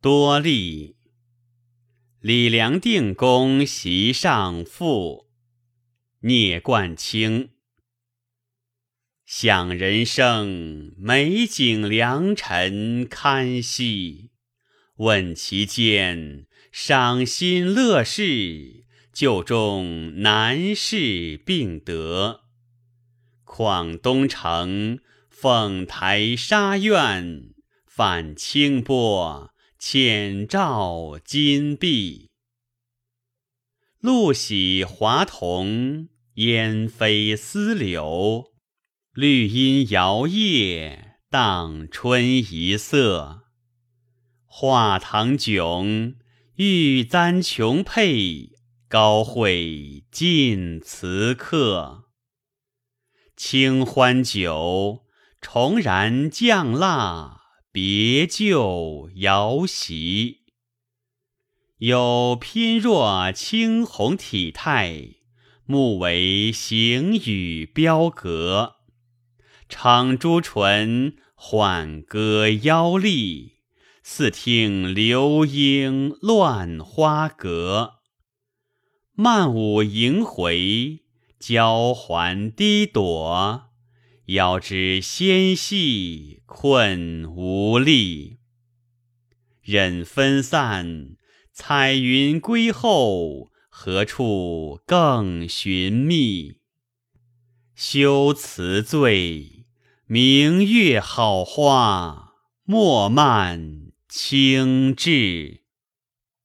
多丽。李良定公席上赋，聂冠卿。想人生，美景良辰堪惜。问其间，赏心乐事，旧中难事并得。况东城，凤台沙苑，泛清波，浅照金碧。露洗华桐，烟飞丝柳，绿阴摇曳，荡春一色。画堂迥，玉簪琼佩，高会尽辞客。清欢酒，重燃酱蜡，别旧遥袭。有翩若青红体态，目为行雨标格。敞朱唇，缓歌腰立，似听流莺乱花阁。漫舞萦回。娇还低躲，遥知纤细困无力。忍分散，彩云归后，何处更寻觅？修辞醉，明月好花，莫漫轻掷。